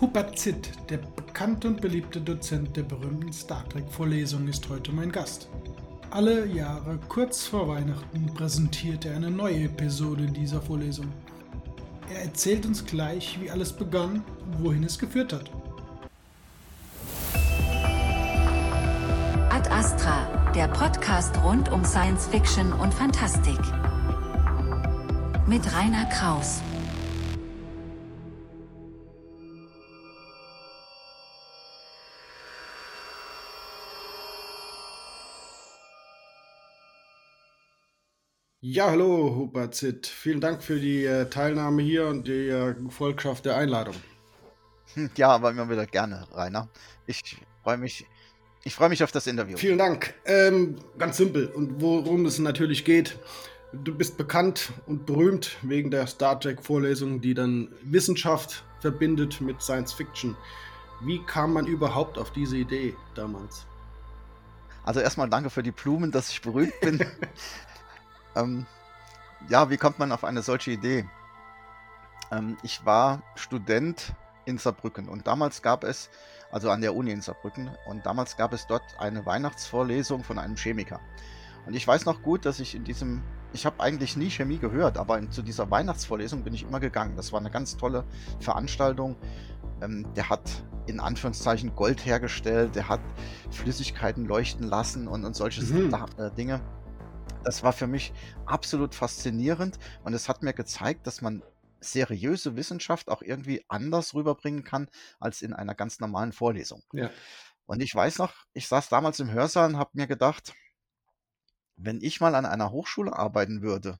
Hubert Zitt, der bekannte und beliebte Dozent der berühmten Star Trek-Vorlesung, ist heute mein Gast. Alle Jahre kurz vor Weihnachten präsentiert er eine neue Episode dieser Vorlesung. Er erzählt uns gleich, wie alles begann und wohin es geführt hat. Ad Astra, der Podcast rund um Science Fiction und Fantastik. Mit Rainer Kraus. Ja, hallo Hubert Zitt. Vielen Dank für die äh, Teilnahme hier und die äh, Gefolgschaft der Einladung. Hm, Ja, aber immer wieder gerne, Rainer. Ich freue mich, ich freue mich auf das Interview. Vielen Dank. Ähm, ganz simpel. Und worum es natürlich geht, du bist bekannt und berühmt wegen der Star Trek-Vorlesung, die dann Wissenschaft verbindet mit Science Fiction. Wie kam man überhaupt auf diese Idee damals? Also erstmal danke für die Blumen, dass ich berühmt bin. ähm, ja, wie kommt man auf eine solche Idee? Ähm, ich war Student in Saarbrücken und damals gab es, also an der Uni in Saarbrücken, und damals gab es dort eine Weihnachtsvorlesung von einem Chemiker. Und ich weiß noch gut, dass ich in diesem, ich habe eigentlich nie Chemie gehört, aber in, zu dieser Weihnachtsvorlesung bin ich immer gegangen. Das war eine ganz tolle Veranstaltung. Ähm, der hat in Anführungszeichen Gold hergestellt, der hat Flüssigkeiten leuchten lassen und, und solche Mhm. Äh, Dinge. Das war für mich absolut faszinierend und es hat mir gezeigt, dass man seriöse Wissenschaft auch irgendwie anders rüberbringen kann als in einer ganz normalen Vorlesung. Ja. Und ich weiß noch, ich saß damals im Hörsaal und habe mir gedacht, wenn ich mal an einer Hochschule arbeiten würde,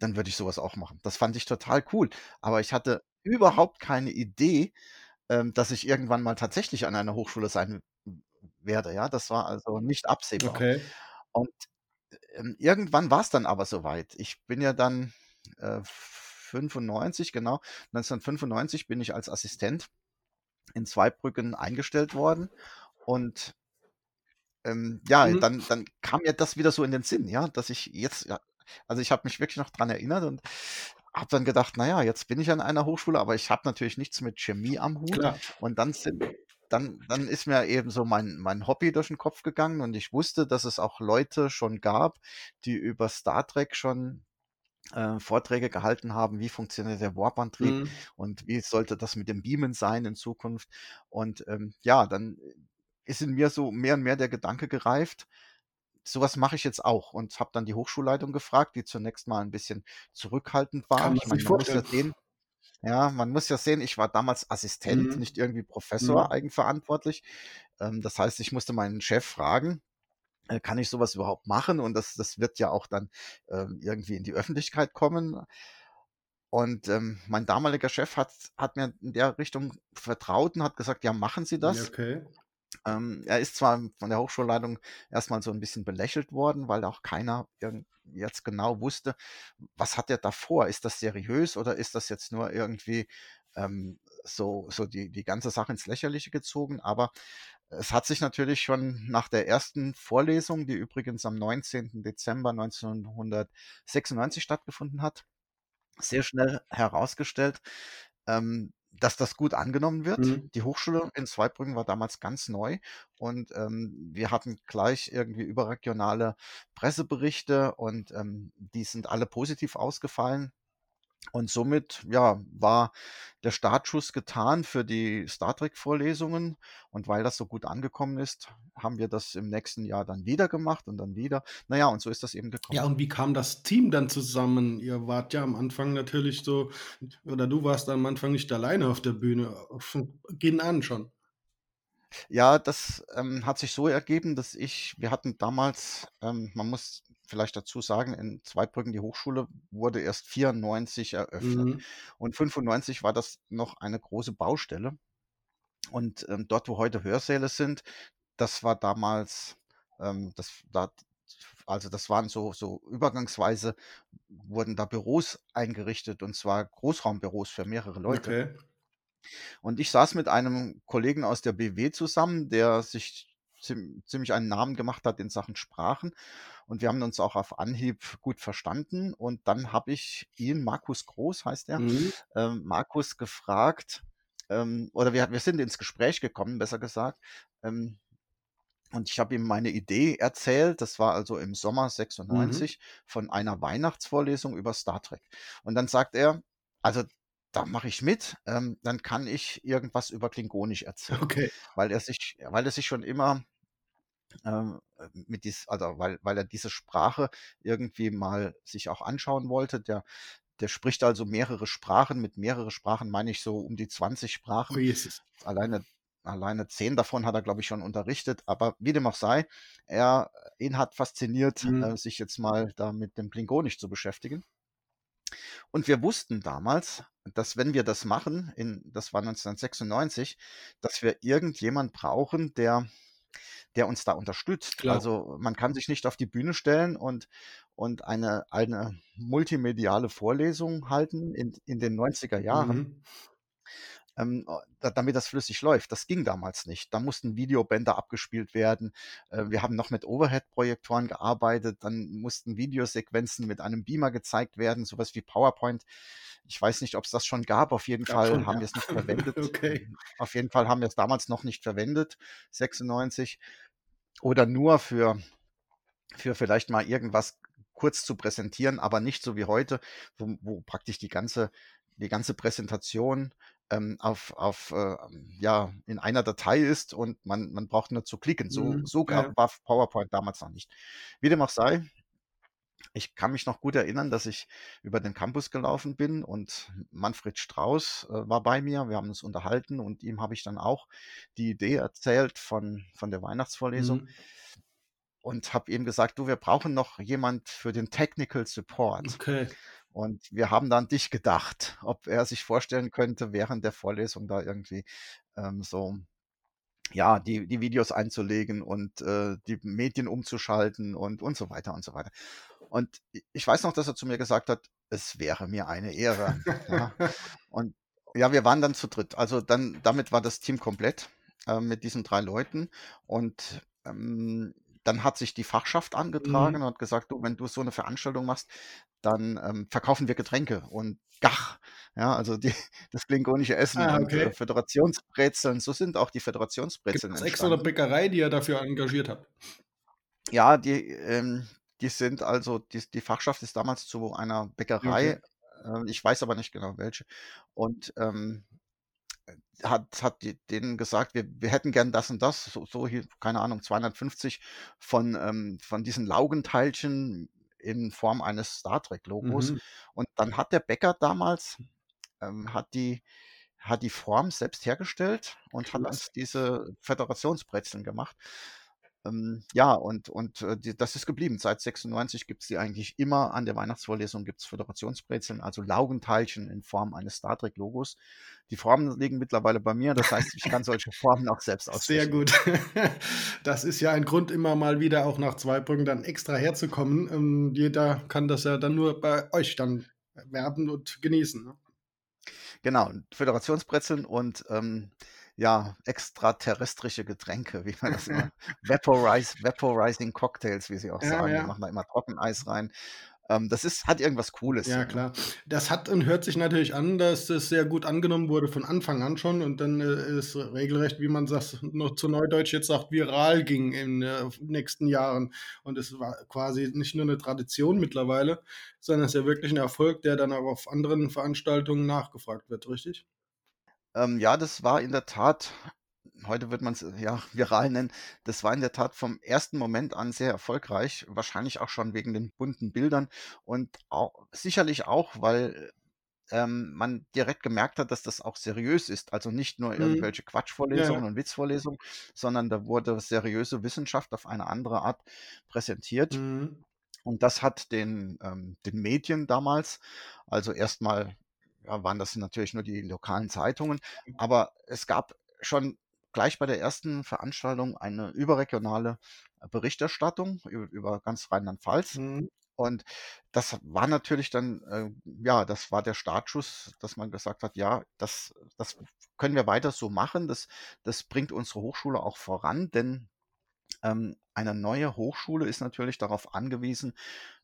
dann würde ich sowas auch machen. Das fand ich total cool. Aber ich hatte überhaupt keine Idee, ähm, dass ich irgendwann mal tatsächlich an einer Hochschule sein werde. Ja, das war also nicht absehbar. Okay. Und ähm, irgendwann war es dann aber soweit. Ich bin ja dann äh, 95, genau, 1995 bin ich als Assistent in Zweibrücken eingestellt worden. Und ähm, ja, Mhm. dann, dann kam mir das wieder so in den Sinn, ja, dass ich jetzt, ja, also ich habe mich wirklich noch dran erinnert und habe dann gedacht, naja, jetzt bin ich an einer Hochschule, aber ich habe natürlich nichts mit Chemie am Hut. Klar. Und dann sind, dann, dann ist mir eben so mein, mein Hobby durch den Kopf gegangen und ich wusste, dass es auch Leute schon gab, die über Star Trek schon äh, Vorträge gehalten haben, wie funktioniert der Warp-Antrieb Mhm. und wie sollte das mit dem Beamen sein in Zukunft. Und ähm, ja, dann ist in mir so mehr und mehr der Gedanke gereift, sowas mache ich jetzt auch und habe dann die Hochschulleitung gefragt, die zunächst mal ein bisschen zurückhaltend war. Kann Ich meine, man muss ja sehen, ja, man muss ja sehen, ich war damals Assistent, Mhm. nicht irgendwie Professor Mhm. eigenverantwortlich. Ähm, das heißt, ich musste meinen Chef fragen, äh, kann ich sowas überhaupt machen? Und das, das wird ja auch dann ähm, irgendwie in die Öffentlichkeit kommen. Und ähm, mein damaliger Chef hat, hat mir in der Richtung vertraut und hat gesagt, ja, machen Sie das. okay. Ähm, er ist zwar von der Hochschulleitung erstmal so ein bisschen belächelt worden, weil auch keiner jetzt genau wusste, was hat er da vor? Ist das seriös oder ist das jetzt nur irgendwie ähm, so, so die, die ganze Sache ins Lächerliche gezogen? Aber es hat sich natürlich schon nach der ersten Vorlesung, die übrigens am 19. Dezember 1996 stattgefunden hat, sehr schnell herausgestellt, ähm, dass das gut angenommen wird. Mhm. Die Hochschule in Zweibrücken war damals ganz neu und ähm, wir hatten gleich irgendwie überregionale Presseberichte und ähm, die sind alle positiv ausgefallen. Und somit, ja, war der Startschuss getan für die Star Trek-Vorlesungen. Und weil das so gut angekommen ist, haben wir das im nächsten Jahr dann wieder gemacht und dann wieder. Naja, und so ist das eben Ja, gekommen. und wie kam das Team dann zusammen? Ihr wart ja am Anfang natürlich so, oder du warst am Anfang nicht alleine auf der Bühne, von Beginn an schon. Ja, das ähm, hat sich so ergeben, dass ich, wir hatten damals, ähm, man muss vielleicht dazu sagen, in Zweibrücken die Hochschule wurde erst 94 eröffnet. Mhm. Und 95 war das noch eine große Baustelle. Und ähm, dort, wo heute Hörsäle sind, das war damals, ähm, das, da, also das waren so, so übergangsweise wurden da Büros eingerichtet und zwar Großraumbüros für mehrere Leute. Okay. Und ich saß mit einem Kollegen aus der BW zusammen, der sich ziemlich einen Namen gemacht hat in Sachen Sprachen. Und wir haben uns auch auf Anhieb gut verstanden. Und dann habe ich ihn, Markus Groß heißt er, Mhm. ähm, Markus gefragt, ähm, oder wir, wir sind ins Gespräch gekommen, besser gesagt. Ähm, und ich habe ihm meine Idee erzählt, das war also im Sommer Mhm. 96, von einer Weihnachtsvorlesung über Star Trek. Und dann sagt er, also da mache ich mit, ähm, dann kann ich irgendwas über Klingonisch erzählen, Okay. weil er sich, weil er sich schon immer ähm, mit dies, also weil, weil er diese Sprache irgendwie mal sich auch anschauen wollte. Der, der spricht also mehrere Sprachen. Mit mehrere Sprachen meine ich so um die 20 Oh Sprachen. Jesus. Alleine, alleine 10 davon hat er, glaube ich, schon unterrichtet. Aber wie dem auch sei, er, ihn hat fasziniert, Mhm. äh, sich jetzt mal da mit dem Klingonisch zu beschäftigen. Und wir wussten damals, dass wenn wir das machen, in, das war 1996, dass wir irgendjemand brauchen, der, der uns da unterstützt. Klar. Also man kann sich nicht auf die Bühne stellen und, und eine, eine multimediale Vorlesung halten in, in den 90er Jahren Mhm. Ähm, da- damit das flüssig läuft. Das ging damals nicht. Da mussten Videobänder abgespielt werden. Äh, wir haben noch mit Overhead-Projektoren gearbeitet. Dann mussten Videosequenzen mit einem Beamer gezeigt werden, sowas wie PowerPoint. Ich weiß nicht, ob es das schon gab. Auf jeden Gab Fall schon, haben ja. wir es nicht verwendet. Okay. Auf jeden Fall haben wir es damals noch nicht verwendet, 96. Oder nur für, für vielleicht mal irgendwas kurz zu präsentieren, aber nicht so wie heute, wo, wo praktisch die ganze, die ganze Präsentation ähm, auf, auf äh, ja, in einer Datei ist und man, man braucht nur zu klicken. So, Mhm. so Ja. gab, war PowerPoint damals noch nicht. Wie dem auch sei, ich kann mich noch gut erinnern, dass ich über den Campus gelaufen bin und Manfred Strauß äh, war bei mir. Wir haben uns unterhalten und ihm habe ich dann auch die Idee erzählt von, von der Weihnachtsvorlesung Mhm. und habe ihm gesagt, du, wir brauchen noch jemand für den Technical Support. Okay. Und wir haben dann dich gedacht, ob er sich vorstellen könnte, während der Vorlesung da irgendwie ähm, so, ja, die, die Videos einzulegen und äh, die Medien umzuschalten und, und so weiter und so weiter. Und ich weiß noch, dass er zu mir gesagt hat, es wäre mir eine Ehre. Ja. Und ja, wir waren dann zu dritt. Also dann, damit war das Team komplett äh, mit diesen drei Leuten. Und ähm, dann hat sich die Fachschaft angetragen Mhm. und hat gesagt, du, wenn du so eine Veranstaltung machst, dann ähm, verkaufen wir Getränke und Gach. Ja, also die, das klingonische Essen Ah, und äh, okay. Föderationsbrezeln, so sind auch die Gibt Föderationsbrezeln es extra eine. Bäckerei, die ihr dafür engagiert habt? Ja, die, ähm, die sind also, die, die Fachschaft ist damals zu einer Okay. Bäckerei, äh, ich weiß aber nicht genau welche, und ähm, hat, hat denen gesagt, wir, wir hätten gern das und das, so, so hier, keine Ahnung, 250 von, ähm, von diesen Laugenteilchen in Form eines Star Trek-Logos. Mhm. Und dann hat der Bäcker damals, ähm, hat die, hat die Form selbst hergestellt und hat Klasse. uns diese Föderationsbrezeln gemacht. Ähm, ja, und, und äh, die, das ist geblieben. Seit 96 gibt es die eigentlich immer an der Weihnachtsvorlesung, gibt es Föderationsbrezeln, also Laugenteilchen in Form eines Star Trek-Logos. Die Formen liegen mittlerweile bei mir, das heißt, ich kann solche Formen auch selbst Sehr ausstechen. gut. Das ist ja ein Grund, immer mal wieder auch nach Zweibrücken dann extra herzukommen. Ähm, jeder kann das ja dann nur bei euch dann werben und genießen. Ne? Genau, Föderationsbrezeln und ähm, ja, extraterrestrische Getränke, wie man das immer, Vaporize, Vaporizing Cocktails, wie sie auch Ja, sagen. Die ja. machen da immer Trockeneis rein. Ähm, das ist, hat irgendwas Cooles. Ja, klar. Das hat und hört sich natürlich an, dass das sehr gut angenommen wurde von Anfang an schon und dann äh, ist regelrecht, wie man das noch zu Neudeutsch jetzt sagt, viral ging in äh, nächsten Jahren. Und es war quasi nicht nur eine Tradition mittlerweile, sondern es ist ja wirklich ein Erfolg, der dann auch auf anderen Veranstaltungen nachgefragt wird, richtig? Ähm, ja, das war in der Tat, heute wird man es ja viral nennen, das war in der Tat vom ersten Moment an sehr erfolgreich, wahrscheinlich auch schon wegen den bunten Bildern und auch, sicherlich auch, weil ähm, man direkt gemerkt hat, dass das auch seriös ist. Also nicht nur Mhm. irgendwelche Quatschvorlesungen ja. und Witzvorlesungen, sondern da wurde seriöse Wissenschaft auf eine andere Art präsentiert. Mhm. Und das hat den, ähm, den Medien damals, also erstmal ja, waren das natürlich nur die lokalen Zeitungen, aber es gab schon gleich bei der ersten Veranstaltung eine überregionale Berichterstattung über, über ganz Rheinland-Pfalz. Mhm. Und das war natürlich dann, äh, ja, das war der Startschuss, dass man gesagt hat, ja, das, das können wir weiter so machen. Das, das bringt unsere Hochschule auch voran, denn ähm, eine neue Hochschule ist natürlich darauf angewiesen,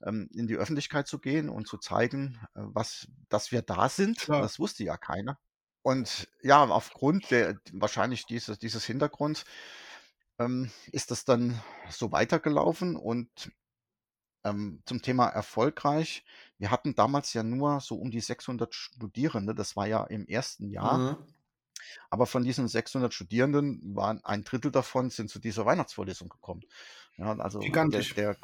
ähm, in die Öffentlichkeit zu gehen und zu zeigen, äh, was, dass wir da sind. Klar. Das wusste ja keiner. Und ja, aufgrund der wahrscheinlich dieses dieses Hintergrunds, ähm, ist das dann so weitergelaufen und, ähm, zum Thema erfolgreich. Wir hatten damals ja nur so um die 600 Studierende, das war ja im ersten Jahr. Mhm. Aber von diesen 600 Studierenden waren ein Drittel davon sind zu dieser Weihnachtsvorlesung gekommen. Ja, also der Gigantisch. der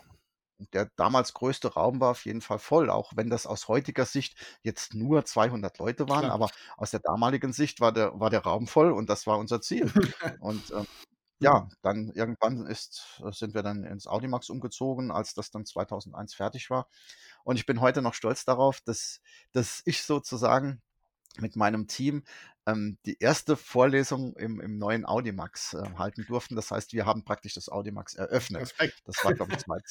der damals größte Raum war auf jeden Fall voll, auch wenn das aus heutiger Sicht jetzt nur 200 Leute waren, Klar. aber aus der damaligen Sicht war der war der Raum voll und das war unser Ziel. Und, ähm, ja, dann irgendwann ist sind wir dann ins Audimax umgezogen, als das dann 2001 fertig war. Und ich bin heute noch stolz darauf, dass dass ich sozusagen mit meinem Team, ähm, die erste Vorlesung im im neuen Audimax, äh, halten durften. Das heißt, wir haben praktisch das Audimax eröffnet. Respekt. Das war, glaube ich, zwei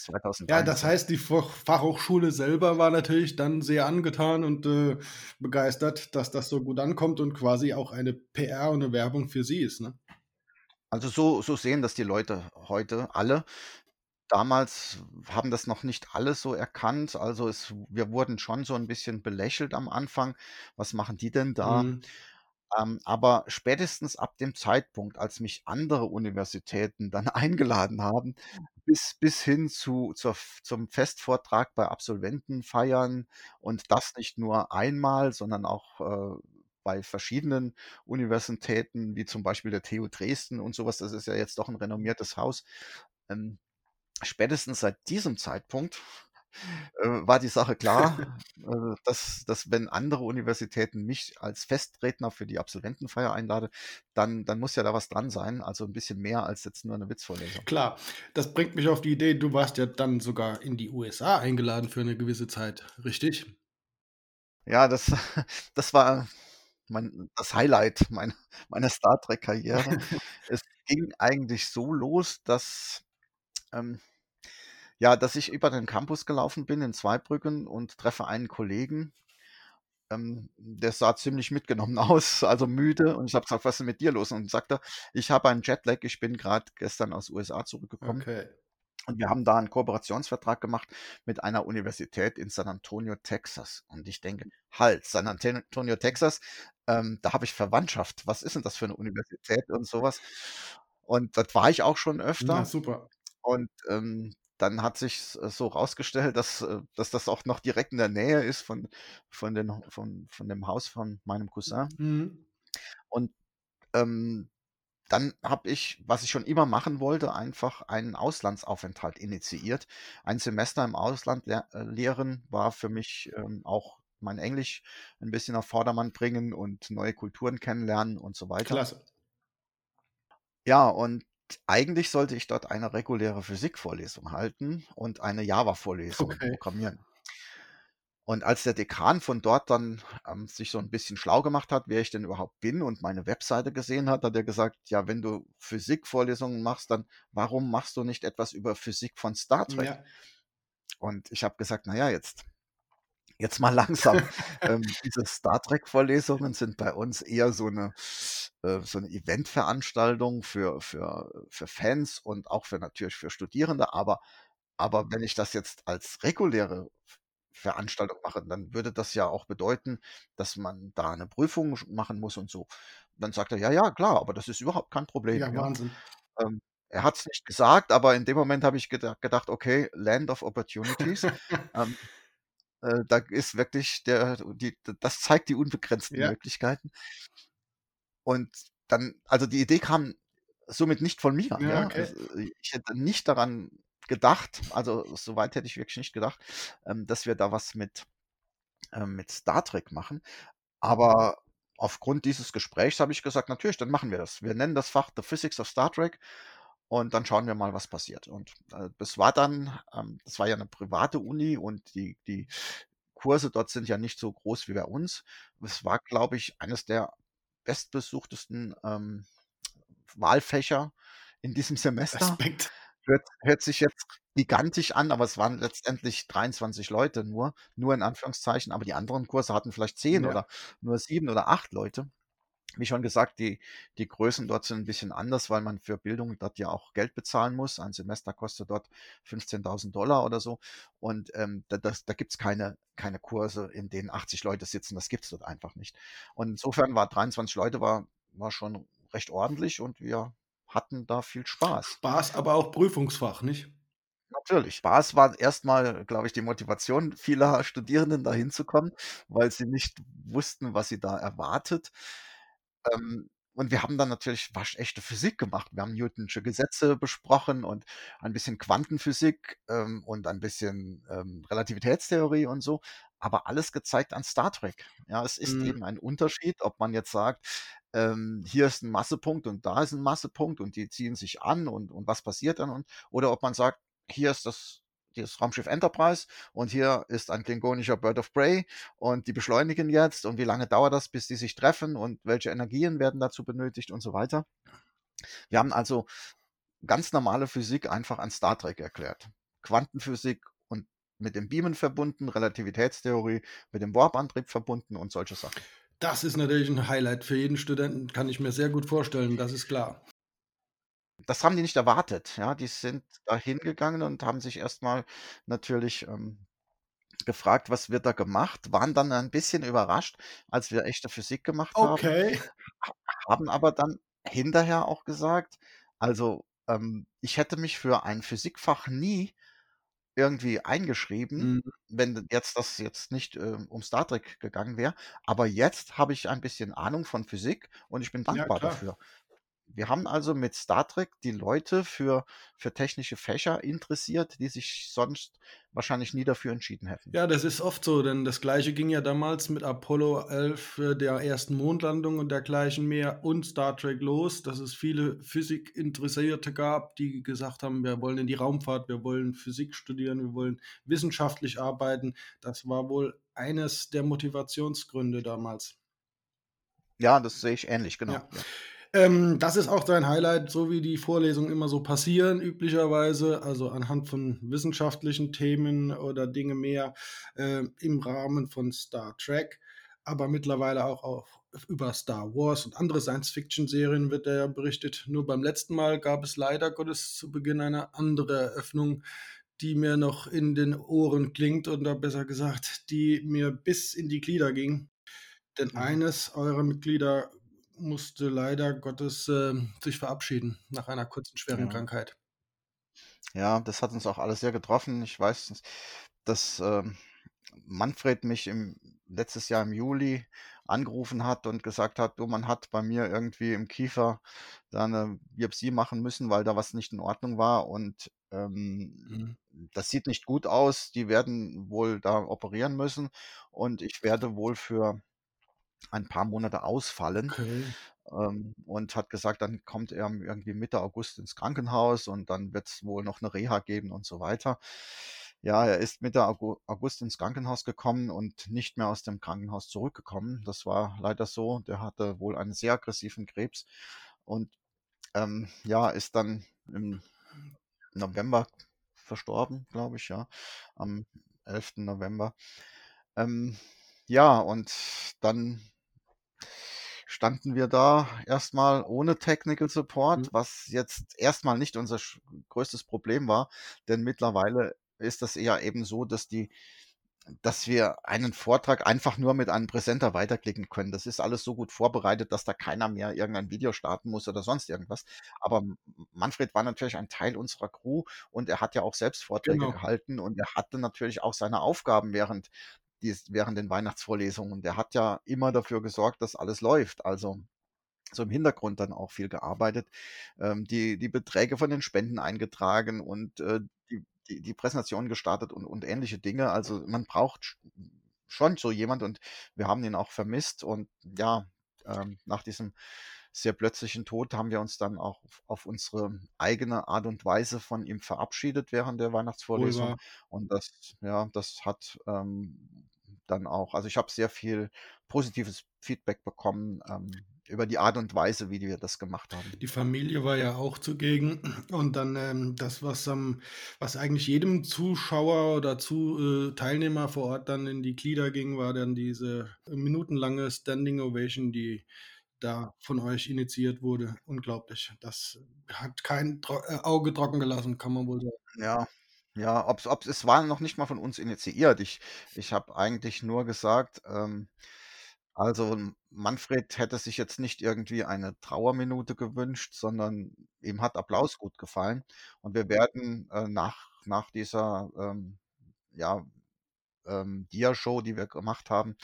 Ja, das 2013. heißt, die Fach Fachhochschule selber war natürlich dann sehr angetan und, äh, begeistert, dass das so gut ankommt und quasi auch eine PR und 'ne Werbung für sie ist, ne? Also, so so sehen das die Leute heute alle. Damals haben das noch nicht alle so erkannt. Also, es wir wurden schon so 'n bisschen belächelt am Anfang. „Was machen die denn da?“ Mhm. Ähm, aber spätestens ab dem Zeitpunkt, als mich andere Universitäten dann eingeladen haben, bis bis hin zu zur zum Festvortrag bei Absolventenfeiern und das nicht nur einmal, sondern auch, äh, bei verschiedenen Universitäten, wie zum Beispiel der TU Dresden und so was. Das ist ja jetzt doch 'n renommiertes Haus. Ähm, spätestens seit diesem Zeitpunkt, äh, war die Sache klar, äh, dass dass wenn andere Universitäten mich als Festredner für die Absolventenfeier einlade, dann dann muss ja da was dran sein, also 'n bisschen mehr als jetzt nur 'ne Witzvorlesung. Klar, das bringt mich auf die Idee, du warst ja dann sogar in die USA eingeladen für 'ne gewisse Zeit, richtig? Ja, das das war mein das Highlight meiner meiner Star Trek-Karriere. Es ging eigentlich so los, dass ähm, ja, dass ich über den Campus gelaufen bin in Zweibrücken und treffe einen Kollegen. Ähm, der sah ziemlich mitgenommen aus, also müde und ich habe gesagt: „Was ist denn mit dir los?“ Und sagt er: „Ich habe einen Jetlag, ich bin grad gestern aus USA zurückgekommen.“ Okay. Und wir haben da 'n Kooperationsvertrag gemacht mit einer Universität in San Antonio, Texas. Und ich denke: „Halt, San Antonio, Texas, ähm, da habe ich Verwandtschaft. Was ist denn das für 'ne Universität?“ Und so was. Und dort war ich auch schon öfter. super. Und, ähm, dann hat sich's, äh, so rausgestellt, dass äh, dass das auch noch direkt in der Nähe ist von von den von von dem Haus von meinem Cousin. Mhm. Und, ähm, dann habe ich, was ich schon immer machen wollte, einfach einen Auslandsaufenthalt initiiert. Ein Semester im Ausland ler äh, lehren war für mich, ähm, auch mein Englisch 'n bisschen auf Vordermann bringen und neue Kulturen kennenlernen und so weiter. Klasse. Ja, und eigentlich sollte ich dort eine reguläre Physikvorlesung halten und eine Java-Vorlesung Okay. programmieren. Und als der Dekan von dort dann, ähm, sich so 'n bisschen schlau gemacht hat, wer ich denn überhaupt bin und meine Webseite gesehen hat, hat er gesagt: „Ja, wenn du Physikvorlesungen machst, dann warum machst du nicht etwas über Physik von Star Trek?“ Ja. Und ich habe gesagt: „Na ja, jetzt jetzt mal langsam. Ähm, diese Star Trek-Vorlesungen sind bei uns eher so 'ne äh, so 'ne Eventveranstaltung für für für Fans und auch für natürlich für Studierende. Aber aber wenn ich das jetzt als reguläre Veranstaltung mache, dann würde das ja auch bedeuten, dass man da 'ne Prüfung machen muss und so.“ Dann sagt er: „Ja, ja, klar, aber das ist überhaupt kein Problem“, Ja, ja. Wahnsinn. Ähm, er hat's nicht gesagt, aber in dem Moment habe ich geda gedacht: „Okay, Land of Opportunities.“ Ähm, äh, da ist wirklich der die das zeigt die unbegrenzten Ja. Möglichkeiten. Und dann also, die Idee kam somit nicht von mir, Ja, ja. okay. Also, ich hätte nicht daran gedacht also, so weit hätte ich wirklich nicht gedacht, ähm, dass wir da was mit ähm, mit Star Trek machen. Aber aufgrund dieses Gesprächs habe ich gesagt: „Natürlich, dann machen wir das. Wir nennen das Fach The Physics of Star Trek und dann schauen wir mal, was passiert.“ Und, äh, das war dann ähm, das war ja 'ne private Uni und die die Kurse dort sind ja nicht so groß wie bei uns. Es war, glaube ich, eines der bestbesuchtesten, ähm, Wahlfächer in diesem Semester. Respekt. Hört hört sich jetzt gigantisch an, aber es waren letztendlich 23 Leute nur nur in Anführungszeichen, aber die anderen Kurse hatten vielleicht 10 Ja. oder nur 7 oder 8 Leute. Wie schon gesagt, die, die Größen dort sind ein bisschen anders, weil man für Bildung dort ja auch Geld bezahlen muss. Ein Semester kostet dort 15.000 Dollar oder so. Und ähm, da, das, da gibt es keine, keine Kurse, in denen 80 Leute sitzen. Das gibt es dort einfach nicht. Und insofern war 23 Leute war, war schon recht ordentlich und wir hatten da viel Spaß. Spaß, aber auch Prüfungsfach, nicht? Natürlich. Spaß war erstmal, glaube ich, die Motivation vieler Studierenden da hinzukommen, weil sie nicht wussten, was sie da erwartet. Ähm, und wir haben dann natürlich waschechte Physik gemacht. Wir haben Newtonsche Gesetze besprochen und ein bisschen Quantenphysik ähm, und ein bisschen ähm, Relativitätstheorie und so, aber alles gezeigt an Star Trek. Ja, es ist Mhm. eben ein Unterschied, ob man jetzt sagt, ähm, hier ist ein Massepunkt und da ist ein Massepunkt und die ziehen sich an und, und was passiert dann und oder ob man sagt, hier ist das das Raumschiff Enterprise und hier ist ein klingonischer Bird of Prey und die beschleunigen jetzt und wie lange dauert das, bis die sich treffen und welche Energien werden dazu benötigt und so weiter. Wir haben also ganz normale Physik einfach an Star Trek erklärt. Quantenphysik und mit dem Beamen verbunden, Relativitätstheorie mit dem Warp-Antrieb verbunden und solche Sachen. Das ist natürlich ein Highlight für jeden Studenten, kann ich mir sehr gut vorstellen, das ist klar. Das haben die nicht erwartet. Ja, die sind da hingegangen und haben sich erstmal natürlich ähm, gefragt, was wird da gemacht, waren dann ein bisschen überrascht, als wir echte Physik gemacht haben, Okay. haben aber dann hinterher auch gesagt, also ähm, ich hätte mich für ein Physikfach nie irgendwie eingeschrieben, Mhm. wenn jetzt das jetzt nicht ähm, um Star Trek gegangen wäre. Aber jetzt habe ich ein bisschen Ahnung von Physik und ich bin Ja, dankbar klar. dafür. Wir haben also mit Star Trek die Leute für, für technische Fächer interessiert, die sich sonst wahrscheinlich nie dafür entschieden hätten. Ja, das ist oft so, denn das gleiche ging ja damals mit Apollo 11, äh, der ersten Mondlandung und dergleichen mehr und Star Trek los, dass es viele Physikinteressierte gab, die gesagt haben, wir wollen in die Raumfahrt, wir wollen Physik studieren, wir wollen wissenschaftlich arbeiten. Das war wohl eines der Motivationsgründe damals. Ja, das sehe ich ähnlich, genau. Ja. Ja. Ähm, das ist auch dein Highlight, so wie die Vorlesungen immer so passieren, üblicherweise, also anhand von wissenschaftlichen Themen oder Dinge mehr äh, im Rahmen von Star Trek, aber mittlerweile auch, auch über Star Wars und andere Science-Fiction-Serien wird ja berichtet. Nur beim letzten Mal gab es leider Gottes zu Beginn eine andere Eröffnung, die mir noch in den Ohren klingt oder besser gesagt, die mir bis in die Glieder ging. Denn Mhm. eines eurer Mitglieder musste leider Gottes äh, sich verabschieden nach einer kurzen schweren Ja. Krankheit. Ja, das hat uns auch alles sehr getroffen. Ich weiß, dass ähm, Manfred mich im, letztes Jahr im Juli angerufen hat und gesagt hat, du, man hat bei mir irgendwie im Kiefer da eine Biopsie machen müssen, weil da was nicht in Ordnung war und ähm, Mhm. das sieht nicht gut aus. Die werden wohl da operieren müssen und ich werde wohl für ein paar Monate ausfallen Okay. ähm, und hat gesagt, dann kommt er irgendwie Mitte August ins Krankenhaus und dann wird es wohl noch eine Reha geben und so weiter. Ja, er ist Mitte August ins Krankenhaus gekommen und nicht mehr aus dem Krankenhaus zurückgekommen. Das war leider so. Der hatte wohl einen sehr aggressiven Krebs und ähm, ja, ist dann im November verstorben, glaube ich, ja, am 11. November. Ähm, ja, und dann standen wir da erstmal ohne Technical Support, Mhm. was jetzt erstmal nicht unser größtes Problem war, denn mittlerweile ist das eher eben so, dass die dass wir einen Vortrag einfach nur mit einem Präsenter weiterklicken können. Das ist alles so gut vorbereitet, dass da keiner mehr irgendein Video starten muss oder sonst irgendwas. Aber Manfred war natürlich ein Teil unserer Crew und er hat ja auch selbst Vorträge Genau. gehalten und er hatte natürlich auch seine Aufgaben während, dies, während den Weihnachtsvorlesungen. Und er hat ja immer dafür gesorgt, dass alles läuft. Also so im Hintergrund dann auch viel gearbeitet, ähm, die, die Beträge von den Spenden eingetragen und äh, die, die, die Präsentation gestartet und, und ähnliche Dinge. Also man braucht sch- schon so jemand und wir haben ihn auch vermisst und ja, ähm, nach diesem sehr plötzlichen Tod haben wir uns dann auch auf, auf unsere eigene Art und Weise von ihm verabschiedet während der Weihnachtsvorlesung. wahr. Und das, ja, das hat ähm, dann auch, also ich habe sehr viel positives Feedback bekommen ähm, über die Art und Weise, wie wir das gemacht haben. Die Familie war ja auch zugegen und dann ähm, das, was am, was eigentlich jedem Zuschauer oder zu, äh, Teilnehmer vor Ort dann in die Glieder ging, war dann diese minutenlange Standing Ovation, die da von euch initiiert wurde. Unglaublich. Das hat kein Tro äh, Auge trocken gelassen, kann man wohl sagen. Ja, ja, ob's ob's es war noch nicht mal von uns initiiert. Ich ich habe eigentlich nur gesagt, ähm, also Manfred hätte sich jetzt nicht irgendwie eine Trauerminute gewünscht, sondern ihm hat Applaus gut gefallen. Und wir werden äh, nach, nach dieser ähm, ja, ähm, Dia-Show, die wir gemacht haben,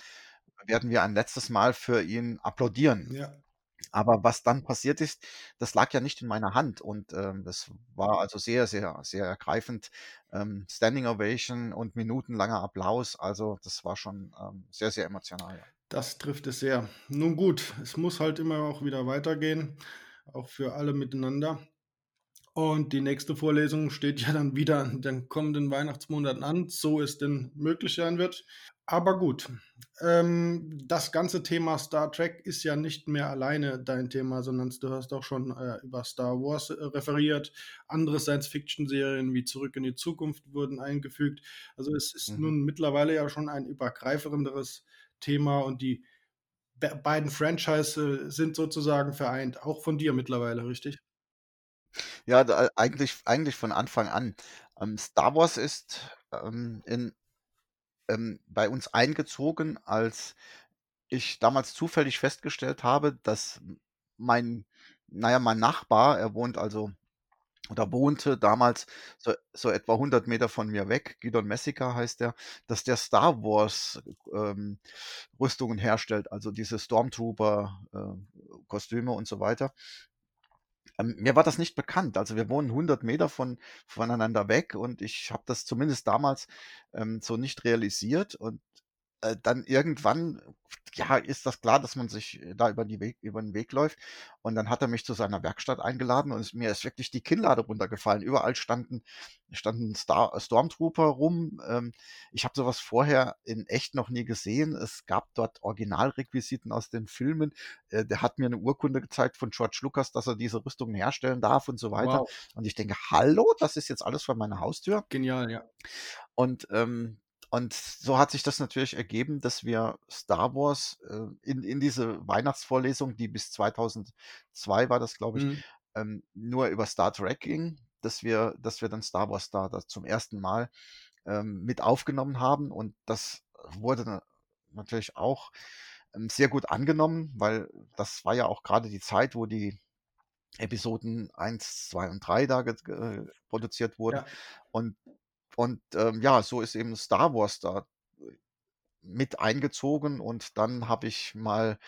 werden wir ein letztes Mal für ihn applaudieren. Ja. Aber was dann passiert ist, das lag ja nicht in meiner Hand und ähm, das war also sehr, sehr, sehr ergreifend. Ähm, Standing Ovation und minutenlanger Applaus, also das war schon ähm, sehr, sehr emotional. Das trifft es sehr. Nun gut, es muss halt immer auch wieder weitergehen, auch für alle miteinander. Und die nächste Vorlesung steht ja dann wieder in den kommenden Weihnachtsmonaten an, so es denn möglich sein wird. Aber gut, ähm, das ganze Thema Star Trek ist ja nicht mehr alleine dein Thema, sondern du hast auch schon äh, über Star Wars äh, referiert. Andere Science-Fiction-Serien wie Zurück in die Zukunft wurden eingefügt. Also es ist Mhm. nun mittlerweile ja schon ein übergreifenderes Thema und die be beiden Franchise äh, sind sozusagen vereint, auch von dir mittlerweile, richtig? Ja, da, eigentlich, eigentlich von Anfang an. Ähm, Star Wars ist ähm, in, ähm, bei uns eingezogen, als ich damals zufällig festgestellt habe, dass mein, naja, mein Nachbar, er wohnt also oder wohnte damals so, so etwa 100 Meter von mir weg, Gidon Messica heißt der, dass der Star Wars ähm, Rüstungen herstellt, also diese Stormtrooper äh, Kostüme und so weiter. Ähm, mir war das nicht bekannt. Also wir wohnen 100 Meter von, voneinander weg und ich habe das zumindest damals ähm, so nicht realisiert und äh, dann irgendwann, ja, ist das klar, dass man sich äh, da über, die Weg, über den Weg läuft. Und dann hat er mich zu seiner Werkstatt eingeladen und mir ist wirklich die Kinnlade runtergefallen. Überall standen, standen Star, Stormtrooper rum. Ähm, ich habe sowas vorher in echt noch nie gesehen. Es gab dort Originalrequisiten aus den Filmen. Äh, der hat mir eine Urkunde gezeigt von George Lucas, dass er diese Rüstungen herstellen darf und so weiter. Wow, Und ich denke, hallo, das ist jetzt alles vor meiner Haustür. genial, ja. Und, ähm, und so hat sich das natürlich ergeben, dass wir Star Wars äh, in, in diese Weihnachtsvorlesung, die bis 2002 war das, glaube ich, Mhm. ähm, nur über Star Trek ging, dass wir, dass wir dann Star Wars da das zum ersten Mal ähm, mit aufgenommen haben. Und das wurde na- natürlich auch ähm, sehr gut angenommen, weil das war ja auch gerade die Zeit, wo die Episoden 1, 2 und 3 da produziert wurden. Ja. Und, und ähm, ja, so ist eben Star Wars da mit eingezogen und dann habe ich mal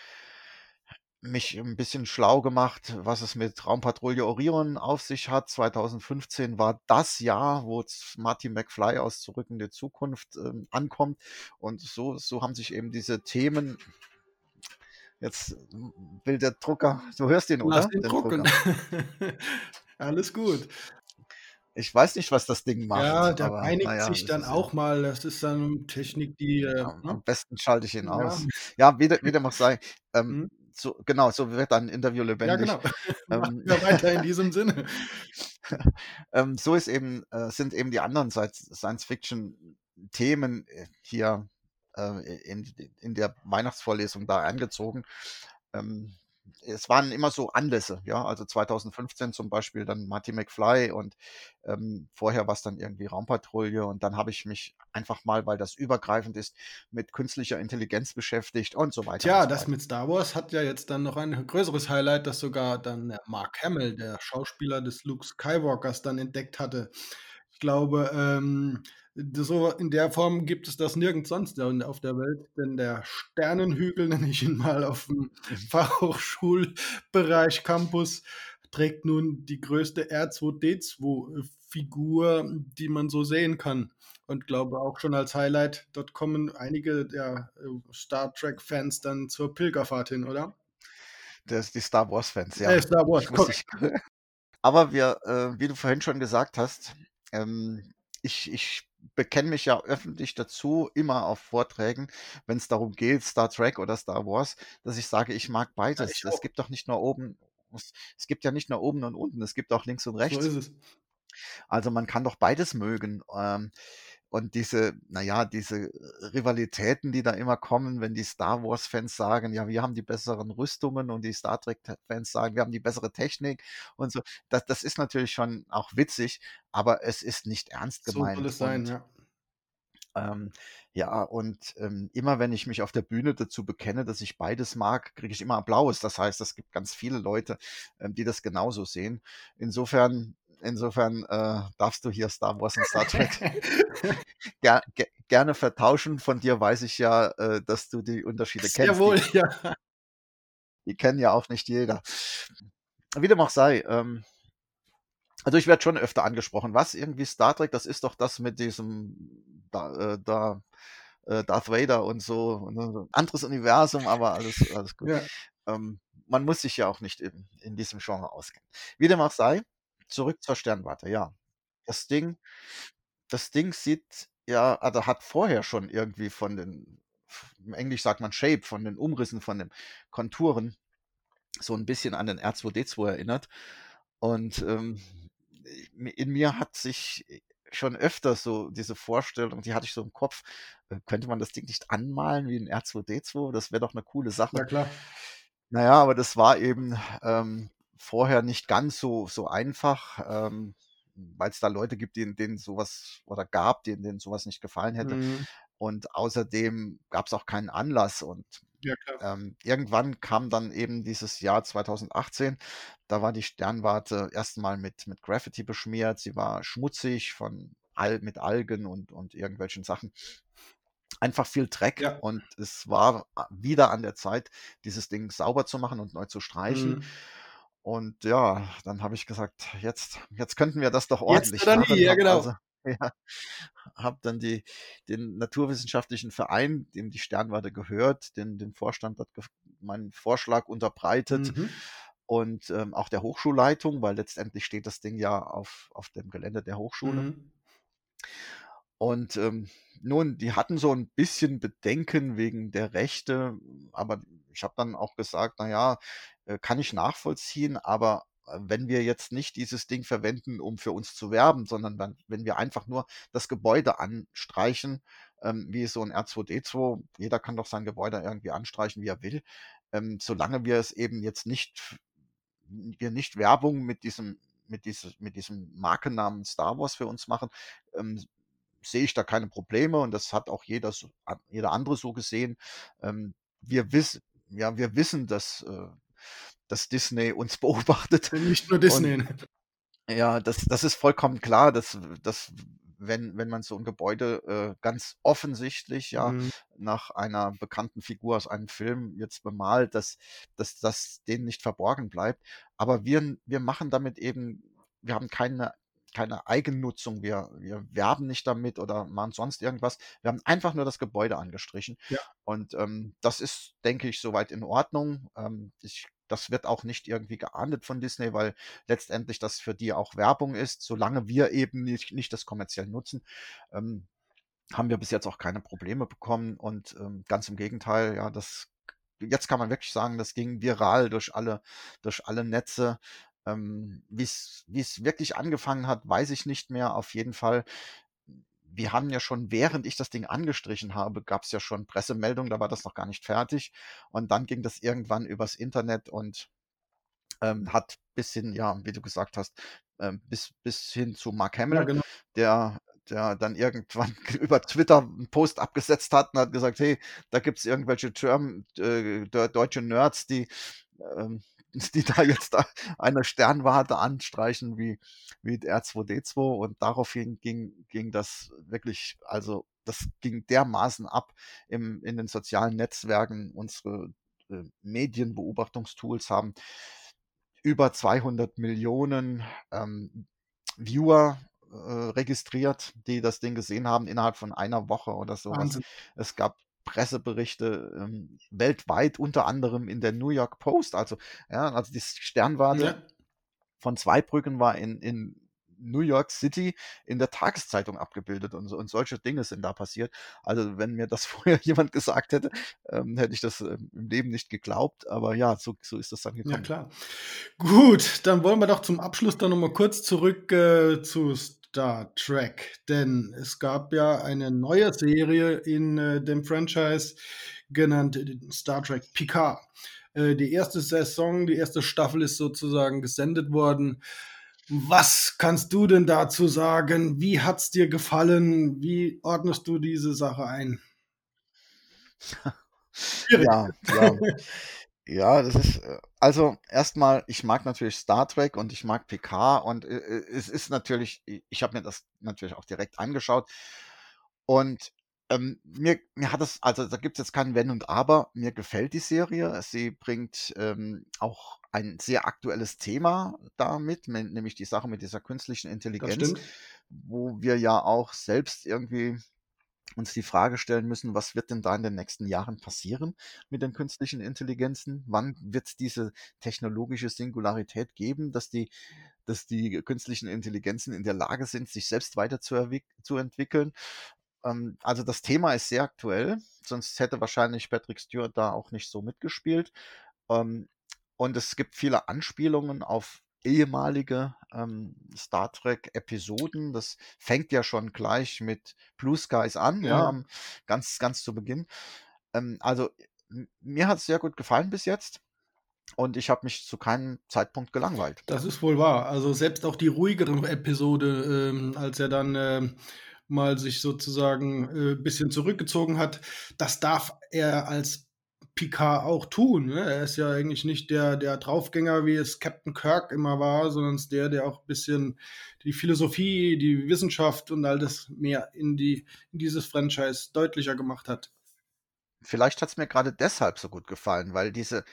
mich ein bisschen schlau gemacht, was es mit Raumpatrouille Orion auf sich hat. 2015 war das Jahr, wo Marty McFly aus Zurück in die Zukunft ähm, ankommt. Und so, so haben sich eben diese Themen. Jetzt will der Drucker, du hörst ihn, Lass oder? ihn Den drucken. Drucker. Alles gut. Ich weiß nicht, was das Ding macht, Ja, der aber einigt naja, sich dann ist ja. auch mal. Das ist dann Technik, die, äh, Am, ne? am besten schalte ich ihn Ja. aus. Ja, wie, de- wie dem auch sei. Ähm, Mhm. so, genau, so wird ein Interview Ja, lebendig. genau. Ähm, wir weiter in diesem Sinne. ähm, so ist eben, äh, sind eben die anderen Sci- Science-Fiction-Themen äh, hier äh, in, in der Weihnachtsvorlesung da eingezogen. Ähm, es waren immer so Anlässe, ja, also 2015 zum Beispiel dann Marty McFly und ähm, vorher war es dann irgendwie Raumpatrouille und dann habe ich mich einfach mal, weil das übergreifend ist, mit künstlicher Intelligenz beschäftigt und so weiter Tja, so das weiter. mit Star Wars hat ja jetzt dann noch ein größeres Highlight, das sogar dann Mark Hamill, der Schauspieler des Luke Skywalkers, dann entdeckt hatte. Ich glaube, ähm, so in der Form gibt es das nirgends sonst auf der Welt, denn der Sternenhügel, nenne ich ihn mal, auf dem Fachhochschulbereich Campus, trägt nun die größte R2D2-Figur, die man so sehen kann. Und glaube auch schon als Highlight, dort kommen einige der äh, Star Trek-Fans dann zur Pilgerfahrt hin, oder? Das, die Star Wars-Fans, ja. Äh, Star Wars, Ich dich, aber wir, äh, wie du vorhin schon gesagt hast, ähm, ich, ich bekenne mich ja öffentlich dazu, immer auf Vorträgen, wenn es darum geht, Star Trek oder Star Wars, dass ich sage, ich mag Ja, beides. Es auch. gibt doch nicht nur oben, es, gibt ja nicht nur oben und unten, es gibt auch links und So rechts. es. Also man kann doch beides mögen. Ähm, und diese, naja, diese Rivalitäten, die da immer kommen, wenn die Star Wars-Fans sagen, ja, wir haben die besseren Rüstungen und die Star Trek-Fans sagen, wir haben die bessere Technik und so. Das, das ist natürlich schon auch witzig, aber es ist nicht ernst gemeint. So soll es sein, und, ja. Ähm, ja, und ähm, immer wenn ich mich auf der Bühne dazu bekenne, dass ich beides mag, kriege ich immer Applaus. Das heißt, es gibt ganz viele Leute, ähm, die das genauso sehen. Insofern Insofern äh, darfst du hier Star Wars und Star Trek ger ger gerne vertauschen. Von dir weiß ich ja, äh, dass du die Unterschiede kennst. Jawohl, die, ja. Die kennen ja auch nicht jeder. Wie dem auch sei. Ähm, also ich werde schon öfter angesprochen. Was irgendwie Star Trek? Das ist doch das mit diesem da, äh, da äh, Darth Vader und so, und so. Anderes Universum, aber alles, alles gut. Ja. Ähm, man muss sich ja auch nicht in, in diesem Genre auskennen. Wie dem auch sei, zurück zur Sternwarte, ja. Das Ding das Ding sieht ja also hat vorher schon irgendwie von den im Englisch sagt man Shape, von den Umrissen, von den Konturen so ein bisschen an den R2D2 erinnert. Und, ähm, in mir hat sich schon öfter so diese Vorstellung, die hatte ich so im Kopf, äh, könnte man das Ding nicht anmalen wie 'n R2D2? Das wäre doch eine coole Sache. Na klar. Na ja, aber das war eben, ähm vorher nicht ganz so, so einfach, ähm, weil es da Leute gibt, denen, denen sowas oder gab, denen, denen sowas nicht gefallen hätte. Mhm. Und außerdem gab es auch keinen Anlass. Und ja, ähm, irgendwann kam dann eben dieses Jahr 2018. Da war die Sternwarte erstmal mit, mit Graffiti beschmiert. Sie war schmutzig von Al mit Algen und, und irgendwelchen Sachen. Einfach viel Dreck Ja. und es war wieder an der Zeit, dieses Ding sauber zu machen und neu zu streichen. Mhm. Und ja, dann habe ich gesagt, jetzt, jetzt könnten wir das doch Jetzt ordentlich oder nie, machen. ja Hab genau. also, ja, habe dann die, den naturwissenschaftlichen Verein, dem die Sternwarte gehört, den, den Vorstand hat meinen Vorschlag unterbreitet Mhm. und ähm, auch der Hochschulleitung, weil letztendlich steht das Ding ja auf, auf dem Gelände der Hochschule. Mhm. Und ähm, nun, die hatten so ein bisschen Bedenken wegen der Rechte, aber ich habe dann auch gesagt, na ja, äh, kann ich nachvollziehen, aber äh, wenn wir jetzt nicht dieses Ding verwenden, um für uns zu werben, sondern wenn, wenn wir einfach nur das Gebäude anstreichen, ähm, wie so ein R2D2, jeder kann doch sein Gebäude irgendwie anstreichen, wie er will, ähm, solange wir es eben jetzt nicht, wir nicht Werbung mit diesem mit, dieses, mit diesem Markennamen Star Wars für uns machen, ähm, sehe ich da keine Probleme und das hat auch jeder, so, jeder andere so gesehen. Ähm, wir wissen, ja, wir wissen, dass, äh, dass Disney uns beobachtet. Nicht nur Disney. Und, ja, das, das ist vollkommen klar, dass, dass wenn, wenn man so ein Gebäude äh, ganz offensichtlich ja Mhm. nach einer bekannten Figur aus einem Film jetzt bemalt, dass, dass das denen nicht verborgen bleibt. Aber wir, wir machen damit eben, wir haben keine keine Eigennutzung, wir, wir werben nicht damit oder machen sonst irgendwas. Wir haben einfach nur das Gebäude angestrichen. Ja. Und ähm, das ist, denke ich, soweit in Ordnung. Ähm, ich, das wird auch nicht irgendwie geahndet von Disney, weil letztendlich das für die auch Werbung ist, solange wir eben nicht, nicht das kommerziell nutzen. Ähm, haben wir bis jetzt auch keine Probleme bekommen und ähm, ganz im Gegenteil, ja, das jetzt kann man wirklich sagen, das ging viral durch alle durch alle Netze. Ähm, Wie es wirklich angefangen hat, weiß ich nicht mehr. Auf jeden Fall, wir haben ja schon, während ich das Ding angestrichen habe, gab es ja schon Pressemeldungen, da war das noch gar nicht fertig. Und dann ging das irgendwann übers Internet und ähm, hat bis hin, ja, wie du gesagt hast, ähm, bis, bis hin zu Mark Hamill, Ja, genau. der, der dann irgendwann über Twitter einen Post abgesetzt hat und hat gesagt, hey, da gibt es irgendwelche Term, äh, deutsche Nerds, die ähm, die da jetzt eine Sternwarte anstreichen wie, wie R2D2 und daraufhin ging, ging das wirklich, also das ging dermaßen ab im, in den sozialen Netzwerken. Unsere äh, Medienbeobachtungstools haben über 200 Millionen ähm, Viewer äh, registriert, die das Ding gesehen haben innerhalb von einer Woche oder sowas. Wahnsinn. Es gab Presseberichte ähm, weltweit, unter anderem in der New York Post. Also, ja, also die Sternwarte Ja. von Zweibrücken war in, in New York City in der Tageszeitung abgebildet und, und solche Dinge sind da passiert. Also, wenn mir das vorher jemand gesagt hätte, ähm, hätte ich das ähm, im Leben nicht geglaubt. Aber ja, so, so ist das dann gekommen. Ja, klar. Gut, dann wollen wir doch zum Abschluss dann nochmal kurz zurück äh, zu, Star Trek, denn es gab ja eine neue Serie in äh, dem Franchise genannt äh, Star Trek Picard. Äh, die erste Saison, die erste Staffel ist sozusagen gesendet worden. Was kannst du denn dazu sagen? Wie hat es dir gefallen? Wie ordnest du diese Sache ein? Ja, ja. Ja, das ist, äh, also erstmal, ich mag natürlich Star Trek und ich mag Picard und äh, äh es ist natürlich, ich habe mir das natürlich auch direkt angeschaut und ähm, mir, mir hat es, also da gibt es jetzt kein Wenn und Aber, mir gefällt die Serie. Sie bringt ähm, auch ein sehr aktuelles Thema damit, nämlich die Sache mit dieser künstlichen Intelligenz, wo wir ja auch selbst irgendwie uns die Frage stellen müssen, was wird denn da in den nächsten Jahren passieren mit den künstlichen Intelligenzen? Wann wird es diese technologische Singularität geben, dass die, dass die künstlichen Intelligenzen in der Lage sind, sich selbst weiterzuentwickeln? Ähm, also das Thema ist sehr aktuell, sonst hätte wahrscheinlich Patrick Stewart da auch nicht so mitgespielt. Ähm, und es gibt viele Anspielungen auf ehemalige ähm, Star Trek-Episoden. Das fängt ja schon gleich mit Blue Skies an, ja, Ja. ganz, ganz zu Beginn. Ähm, also mir hat es sehr gut gefallen bis jetzt und ich habe mich zu keinem Zeitpunkt gelangweilt. Das ist wohl wahr. Also selbst auch die ruhigere Episode, ähm, als er dann ähm, mal sich sozusagen ein äh, bisschen zurückgezogen hat, das darf er als Picard auch tun. Ne? Er ist ja eigentlich nicht der, der Draufgänger, wie es Captain Kirk immer war, sondern ist der, der auch ein bisschen die Philosophie, die Wissenschaft und all das mehr in, die, in dieses Franchise deutlicher gemacht hat. Vielleicht hat es mir gerade deshalb so gut gefallen, weil diese,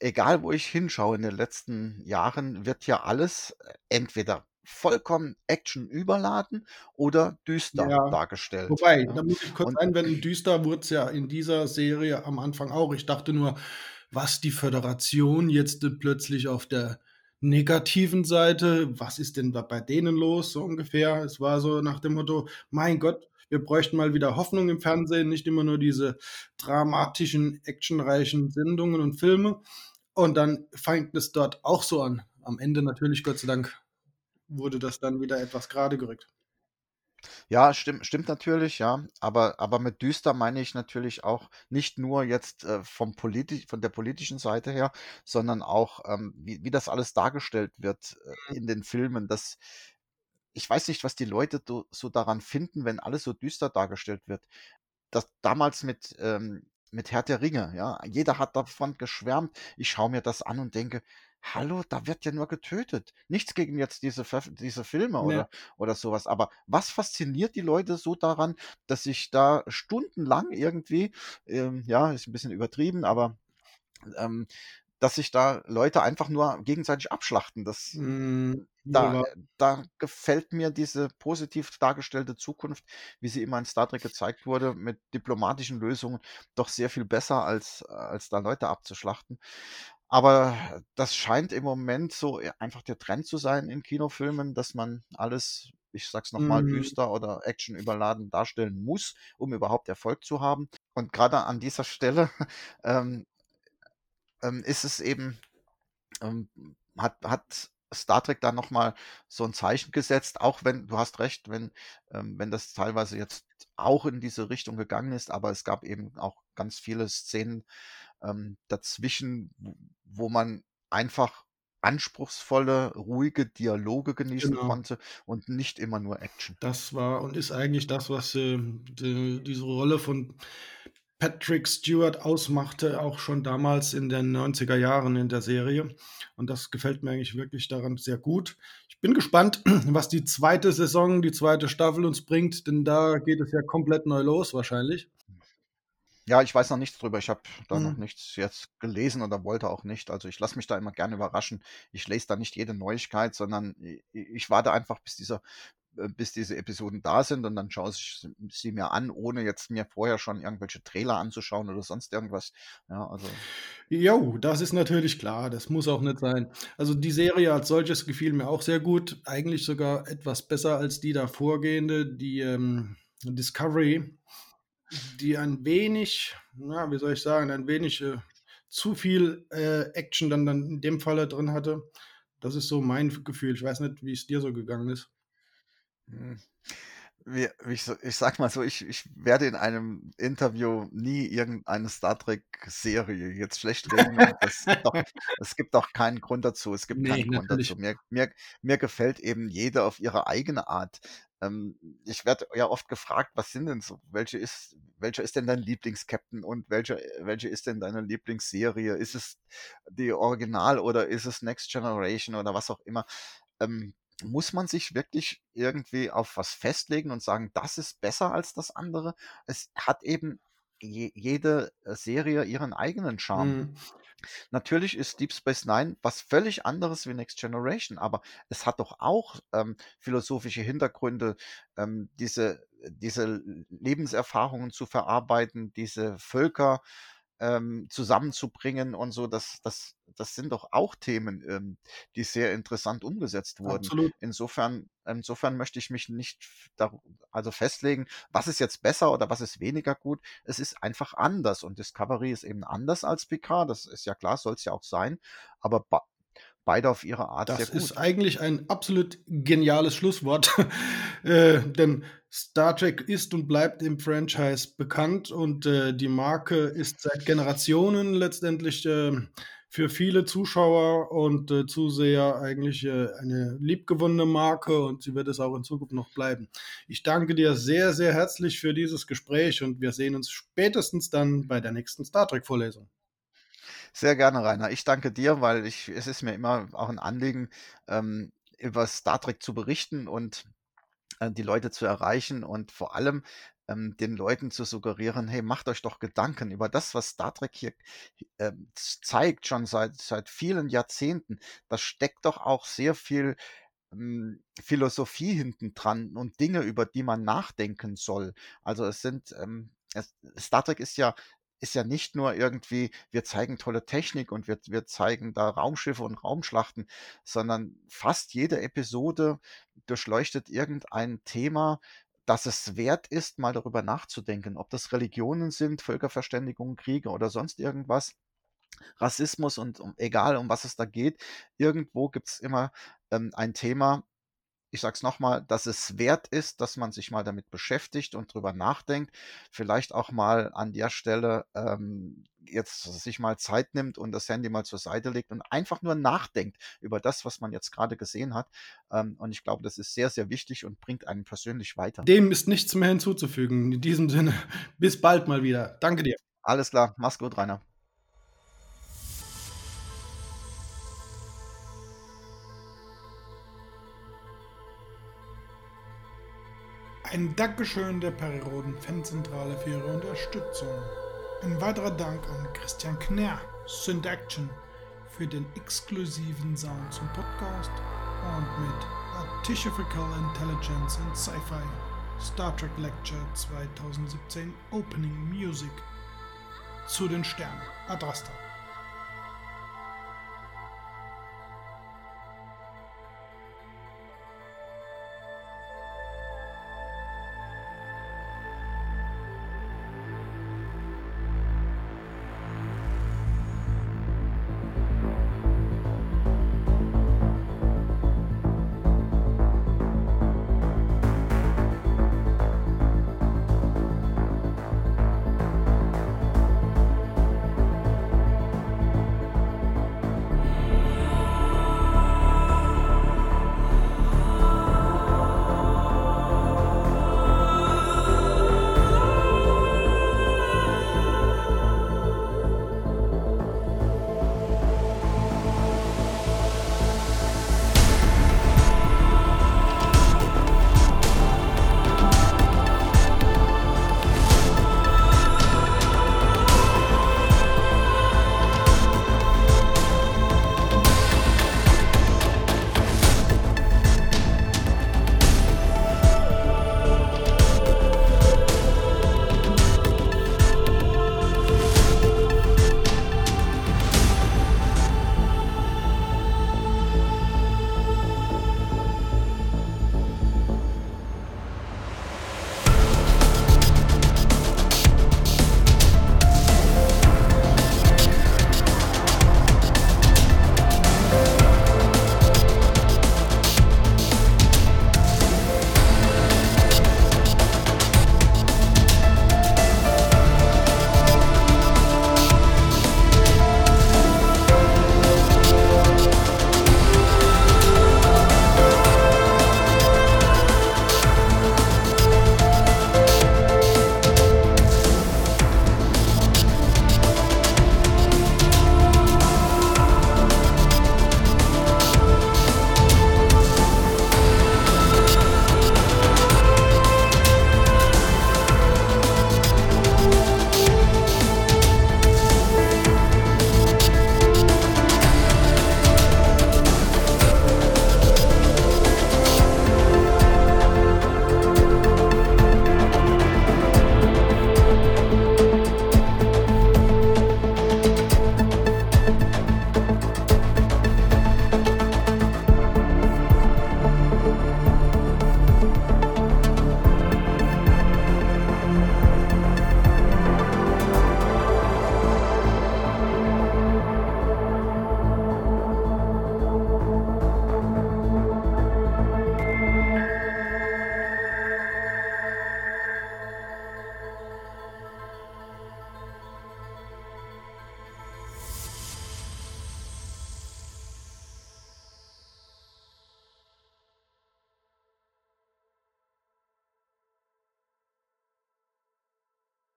egal wo ich hinschaue in den letzten Jahren, wird ja alles äh, entweder vollkommen Action überladen oder düster Ja, dargestellt. wobei, Ja? da muss ich kurz Und einwenden, düster wurde es ja in dieser Serie am Anfang auch. Ich dachte nur, was die Föderation jetzt äh, plötzlich auf der negativen Seite, was ist denn da bei denen los, so ungefähr. Es war so nach dem Motto, mein Gott, wir bräuchten mal wieder Hoffnung im Fernsehen, nicht immer nur diese dramatischen, actionreichen Sendungen und Filme. Und dann fängt es dort auch so an. Am Ende natürlich, Gott sei Dank, wurde das dann wieder etwas gerade gerückt. Ja, stimmt, stimmt natürlich, ja. Aber, aber mit düster meine ich natürlich auch nicht nur jetzt äh, vom politi von der politischen Seite her, sondern auch, ähm, wie, wie das alles dargestellt wird äh, in den Filmen. Das, ich weiß nicht, was die Leute do, so daran finden, wenn alles so düster dargestellt wird. Das damals mit, ähm, mit Herr der Ringe, ja. Jeder hat davon geschwärmt. Ich schaue mir das an und denke, Hallo, da wird ja nur getötet. Nichts gegen jetzt diese, diese Filme Ja. oder, oder sowas. Aber was fasziniert die Leute so daran, dass sich da stundenlang irgendwie, ähm, ja, ist ein bisschen übertrieben, aber ähm, dass sich da Leute einfach nur gegenseitig abschlachten. Das, Mm, da, da gefällt mir diese positiv dargestellte Zukunft, wie sie immer in Star Trek gezeigt wurde, mit diplomatischen Lösungen doch sehr viel besser, als, als da Leute abzuschlachten. Aber das scheint im Moment so einfach der Trend zu sein in Kinofilmen, dass man alles, ich sag's noch mal, Mm, düster oder actionüberladen darstellen muss, um überhaupt Erfolg zu haben. Und gerade an dieser Stelle, ähm, ähm, ist es eben, ähm, hat, hat Star Trek da noch mal so ein Zeichen gesetzt, auch wenn, du hast recht, wenn, ähm, wenn das teilweise jetzt auch in diese Richtung gegangen ist, aber es gab eben auch ganz viele Szenen ähm, dazwischen, wo, wo man einfach anspruchsvolle, ruhige Dialoge genießen genau. konnte und nicht immer nur Action. Das war und ist eigentlich das, was äh, die, diese Rolle von Patrick Stewart ausmachte, auch schon damals in den 90er Jahren in der Serie. Und das gefällt mir eigentlich wirklich daran sehr gut. Ich bin gespannt, was die zweite Saison, die zweite Staffel uns bringt, denn da geht es ja komplett neu los wahrscheinlich. Ja, ich weiß noch nichts drüber. Ich habe da noch Hm. nichts jetzt gelesen oder wollte auch nicht. Also ich lasse mich da immer gerne überraschen. Ich lese da nicht jede Neuigkeit, sondern i- ich warte einfach, bis dieser, bis diese Episoden da sind und dann schaue ich sie sie mir an, ohne jetzt mir vorher schon irgendwelche Trailer anzuschauen oder sonst irgendwas. Ja, also Jo, das ist natürlich klar, das muss auch nicht sein. Also die Serie als solches gefiel mir auch sehr gut, eigentlich sogar etwas besser als die davorgehende, die ähm, Discovery, die ein wenig, na, wie soll ich sagen, ein wenig äh, zu viel äh, Action dann, dann in dem Falle drin hatte. Das ist so mein Gefühl. Ich weiß nicht, wie es dir so gegangen ist. Hm ich, ich sag mal so, ich, ich werde in einem Interview nie irgendeine Star Trek-Serie jetzt schlecht reden. Es gibt, auch, es gibt auch keinen Grund dazu. Es gibt nee, keinen Grund dazu. Mir, mir, mir gefällt eben jeder auf ihre eigene Art. Ähm, ich werde ja oft gefragt, was sind denn so, welche ist, welcher ist denn dein Lieblings-Captain und welche, welche ist denn deine Lieblingsserie? Ist es die Original oder ist es Next Generation oder was auch immer? Ähm, muss man sich wirklich irgendwie auf was festlegen und sagen, das ist besser als das andere? Es hat eben je, jede äh, Serie ihren eigenen Charme. Mhm. Natürlich ist Deep Space Nine was völlig anderes wie Next Generation, aber es hat doch auch ähm, philosophische Hintergründe, ähm, diese, diese Lebenserfahrungen zu verarbeiten, diese Völker ähm, zusammenzubringen und so, das, das, das sind doch auch Themen, ähm, die sehr interessant umgesetzt wurden. Absolut. Insofern, insofern möchte ich mich nicht da, also festlegen, was ist jetzt besser oder was ist weniger gut. Es ist einfach anders und Discovery ist eben anders als Picard. Das ist ja klar, soll es ja auch sein. Aber beide auf ihre Art das sehr gut. Das ist eigentlich ein absolut geniales Schlusswort, äh, denn Star Trek ist und bleibt im Franchise bekannt und äh, die Marke ist seit Generationen letztendlich äh, für viele Zuschauer und äh, Zuseher eigentlich äh, eine liebgewonnene Marke und sie wird es auch in Zukunft noch bleiben. Ich danke dir sehr, sehr herzlich für dieses Gespräch und wir sehen uns spätestens dann bei der nächsten Star Trek-Vorlesung. Sehr gerne, Rainer. Ich danke dir, weil ich, es ist mir immer auch ein Anliegen, ähm, über Star Trek zu berichten und äh, die Leute zu erreichen und vor allem ähm, den Leuten zu suggerieren, hey, macht euch doch Gedanken über das, was Star Trek hier äh, zeigt, schon seit, seit vielen Jahrzehnten. Da steckt doch auch sehr viel ähm, Philosophie hinten dran und Dinge, über die man nachdenken soll. Also es sind, ähm, Star Trek ist ja ist ja nicht nur irgendwie, wir zeigen tolle Technik und wir, wir zeigen da Raumschiffe und Raumschlachten, sondern fast jede Episode durchleuchtet irgendein Thema, dass es wert ist, mal darüber nachzudenken, ob das Religionen sind, Völkerverständigung, Kriege oder sonst irgendwas. Rassismus und um, egal um was es da geht, irgendwo gibt es immer ähm, ein Thema, ich sage es nochmal, dass es wert ist, dass man sich mal damit beschäftigt und drüber nachdenkt. Vielleicht auch mal an der Stelle ähm, jetzt sich mal Zeit nimmt und das Handy mal zur Seite legt und einfach nur nachdenkt über das, was man jetzt gerade gesehen hat. Ähm, und ich glaube, das ist sehr, sehr wichtig und bringt einen persönlich weiter. Dem ist nichts mehr hinzuzufügen. In diesem Sinne, bis bald mal wieder. Danke dir. Alles klar. Mach's gut, Rainer. Ein Dankeschön der Periroden Fanzentrale für ihre Unterstützung. Ein weiterer Dank an Christian Knär, Synth Action, für den exklusiven Sound zum Podcast und mit Artificial Intelligence and Sci-Fi Star Trek Lecture 2017 Opening Music zu den Sternen Adrasta.